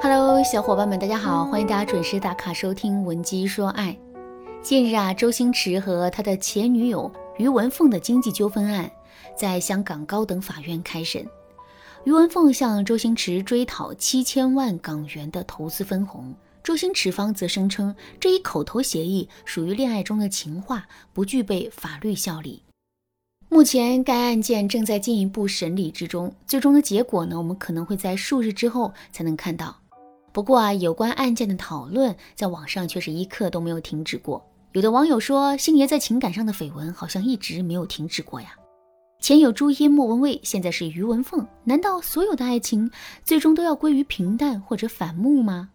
Hello，小伙伴们，大家好，欢迎大家准时打卡收听《文姬说爱》。近日啊，周星驰和他的前女友于文凤的经济纠纷案在香港高等法院开审。于文凤向周星驰追讨七千万港元的投资分红，周星驰方则声称这一口头协议属于恋爱中的情话，不具备法律效力。目前该案件正在进一步审理之中，最终的结果呢，我们可能会在数日之后才能看到。不过啊，有关案件的讨论在网上却是一刻都没有停止过。有的网友说，星爷在情感上的绯闻好像一直没有停止过呀。前有朱茵、莫文蔚，现在是于文凤。难道所有的爱情最终都要归于平淡或者反目吗？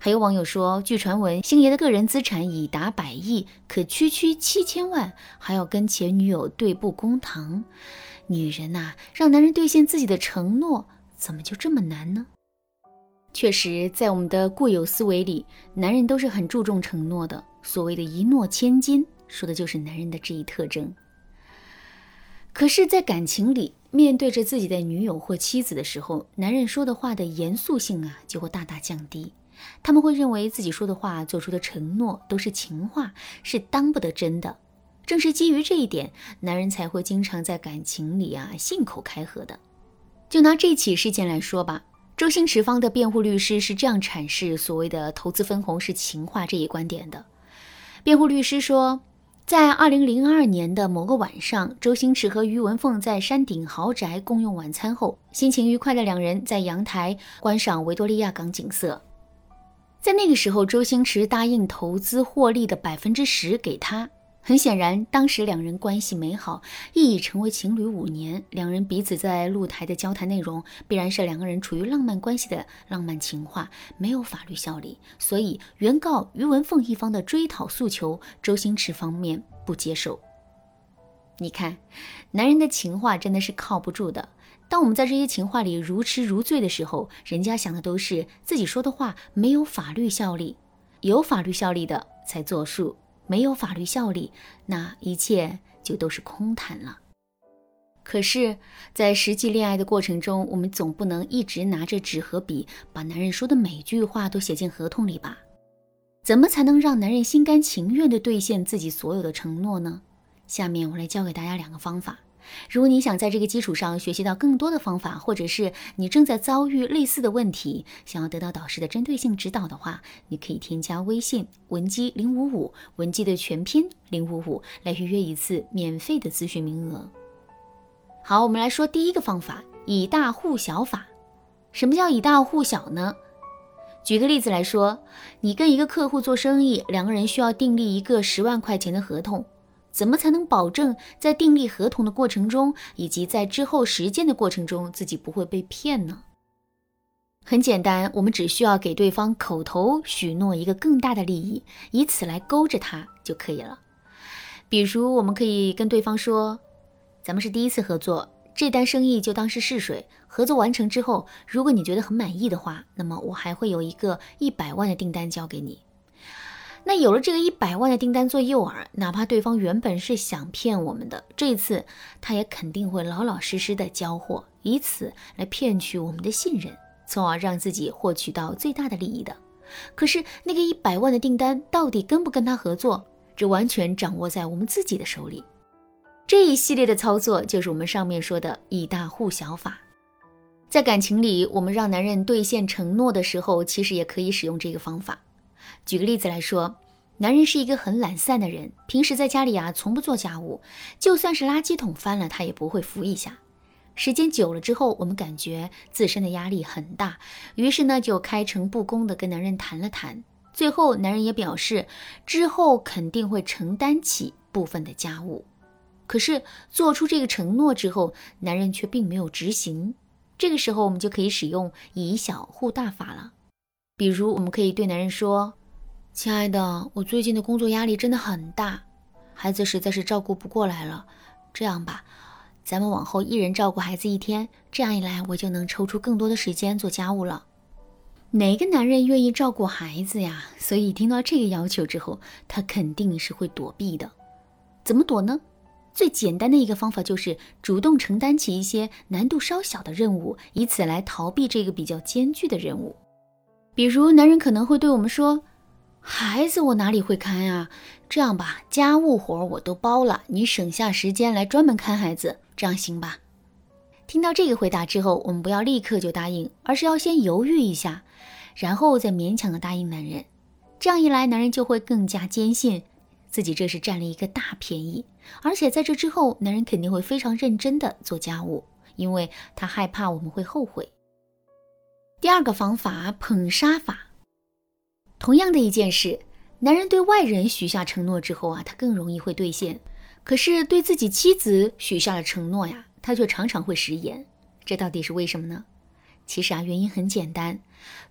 还有网友说，据传闻，星爷的个人资产已达百亿，可区区七千万，还要跟前女友对簿公堂。女人呐，让男人兑现自己的承诺，怎么就这么难呢？确实，在我们的固有思维里，男人都是很注重承诺的。所谓的一诺千金，说的就是男人的这一特征。可是，在感情里，面对着自己的女友或妻子的时候，男人说的话的严肃性啊，就会大大降低。他们会认为自己说的话、做出的承诺都是情话，是当不得真的。正是基于这一点，男人才会经常在感情里啊信口开河的。就拿这起事件来说吧，周星驰方的辩护律师是这样阐释所谓的投资分红是情话这一观点的。辩护律师说。在二零零二年的某个晚上，周星驰和于文凤在山顶豪宅共用晚餐后，心情愉快的两人在阳台观赏维多利亚港景色。在那个时候，周星驰答应投资获利的百分之十给他。很显然，当时两人关系美好，亦已成为情侣五年。两人彼此在露台的交谈内容，必然是两个人处于浪漫关系的浪漫情话，没有法律效力。所以，原告于文凤一方的追讨诉求，周星驰方面不接受。你看，男人的情话真的是靠不住的。当我们在这些情话里如痴如醉的时候，人家想的都是自己说的话没有法律效力，有法律效力的才作数。没有法律效力，那一切就都是空谈了。可是，在实际恋爱的过程中，我们总不能一直拿着纸和笔，把男人说的每句话都写进合同里吧？怎么才能让男人心甘情愿的兑现自己所有的承诺呢？下面我来教给大家两个方法。如果你想在这个基础上学习到更多的方法，或者是你正在遭遇类似的问题，想要得到导师的针对性指导的话，你可以添加微信文姬零五五，文姬的全拼零五五，来预约一次免费的咨询名额。好，我们来说第一个方法，以大护小法。什么叫以大护小呢？举个例子来说，你跟一个客户做生意，两个人需要订立一个十万块钱的合同。怎么才能保证在订立合同的过程中，以及在之后实践的过程中，自己不会被骗呢？很简单，我们只需要给对方口头许诺一个更大的利益，以此来勾着他就可以了。比如，我们可以跟对方说：“咱们是第一次合作，这单生意就当是试水。合作完成之后，如果你觉得很满意的话，那么我还会有一个一百万的订单交给你。”那有了这个一百万的订单做诱饵，哪怕对方原本是想骗我们的，这次他也肯定会老老实实的交货，以此来骗取我们的信任，从而让自己获取到最大的利益的。可是那个一百万的订单到底跟不跟他合作，这完全掌握在我们自己的手里。这一系列的操作就是我们上面说的以大护小法。在感情里，我们让男人兑现承诺的时候，其实也可以使用这个方法。举个例子来说，男人是一个很懒散的人，平时在家里啊从不做家务，就算是垃圾桶翻了，他也不会扶一下。时间久了之后，我们感觉自身的压力很大，于是呢就开诚布公的跟男人谈了谈。最后，男人也表示之后肯定会承担起部分的家务。可是做出这个承诺之后，男人却并没有执行。这个时候，我们就可以使用以小护大法了。比如，我们可以对男人说：“亲爱的，我最近的工作压力真的很大，孩子实在是照顾不过来了。这样吧，咱们往后一人照顾孩子一天，这样一来，我就能抽出更多的时间做家务了。”哪个男人愿意照顾孩子呀？所以听到这个要求之后，他肯定是会躲避的。怎么躲呢？最简单的一个方法就是主动承担起一些难度稍小的任务，以此来逃避这个比较艰巨的任务。比如，男人可能会对我们说：“孩子，我哪里会看呀？这样吧，家务活我都包了，你省下时间来专门看孩子，这样行吧？”听到这个回答之后，我们不要立刻就答应，而是要先犹豫一下，然后再勉强的答应男人。这样一来，男人就会更加坚信自己这是占了一个大便宜，而且在这之后，男人肯定会非常认真的做家务，因为他害怕我们会后悔。第二个方法，捧杀法。同样的一件事，男人对外人许下承诺之后啊，他更容易会兑现，可是对自己妻子许下了承诺呀。他却常常会食言，这到底是为什么呢？其实啊，原因很简单，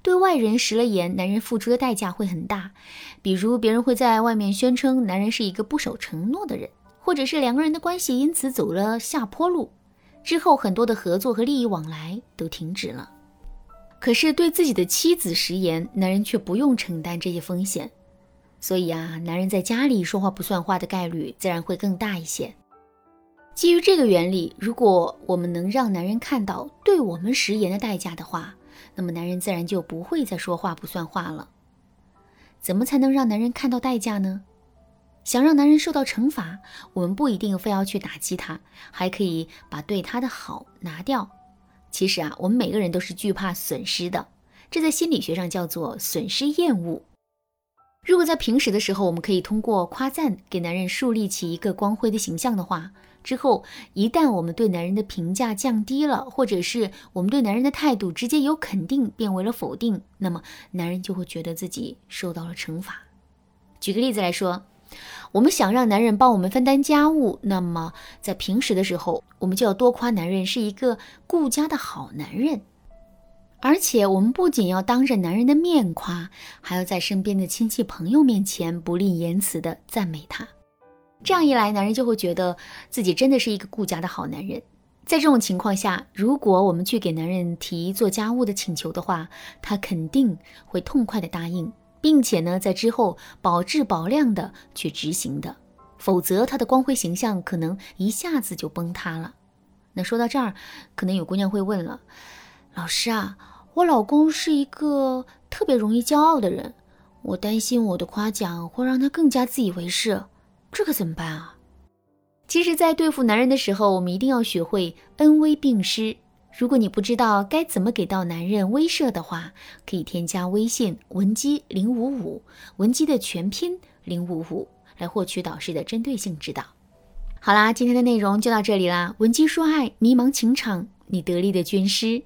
对外人食了言，男人付出的代价会很大。比如，别人会在外面宣称男人是一个不守承诺的人，或者是两个人的关系因此走了下坡路，之后很多的合作和利益往来都停止了。可是对自己的妻子食言，男人却不用承担这些风险，所以啊，男人在家里说话不算话的概率自然会更大一些。基于这个原理，如果我们能让男人看到对我们食言的代价的话，那么男人自然就不会再说话不算话了。怎么才能让男人看到代价呢？想让男人受到惩罚，我们不一定非要去打击他，还可以把对他的好拿掉。其实啊，我们每个人都是惧怕损失的，这在心理学上叫做损失厌恶。如果在平时的时候，我们可以通过夸赞给男人树立起一个光辉的形象的话。之后，一旦我们对男人的评价降低了，或者是我们对男人的态度直接由肯定变为了否定，那么男人就会觉得自己受到了惩罚。举个例子来说，我们想让男人帮我们分担家务，那么在平时的时候，我们就要多夸男人是一个顾家的好男人，而且我们不仅要当着男人的面夸，还要在身边的亲戚朋友面前不吝言辞的赞美他。这样一来，男人就会觉得自己真的是一个顾家的好男人。在这种情况下，如果我们去给男人提做家务的请求的话，他肯定会痛快的答应，并且呢，在之后保质保量的去执行的。否则，他的光辉形象可能一下子就崩塌了。那说到这儿，可能有姑娘会问了：老师啊，我老公是一个特别容易骄傲的人，我担心我的夸奖会让他更加自以为是。这可怎么办啊？其实，在对付男人的时候，我们一定要学会恩威并施。如果你不知道该怎么给到男人威慑的话，可以添加微信文姬零五五，文姬的全拼零五五，来获取导师的针对性指导。好啦，今天的内容就到这里啦。文姬说爱，迷茫情场，你得力的军师。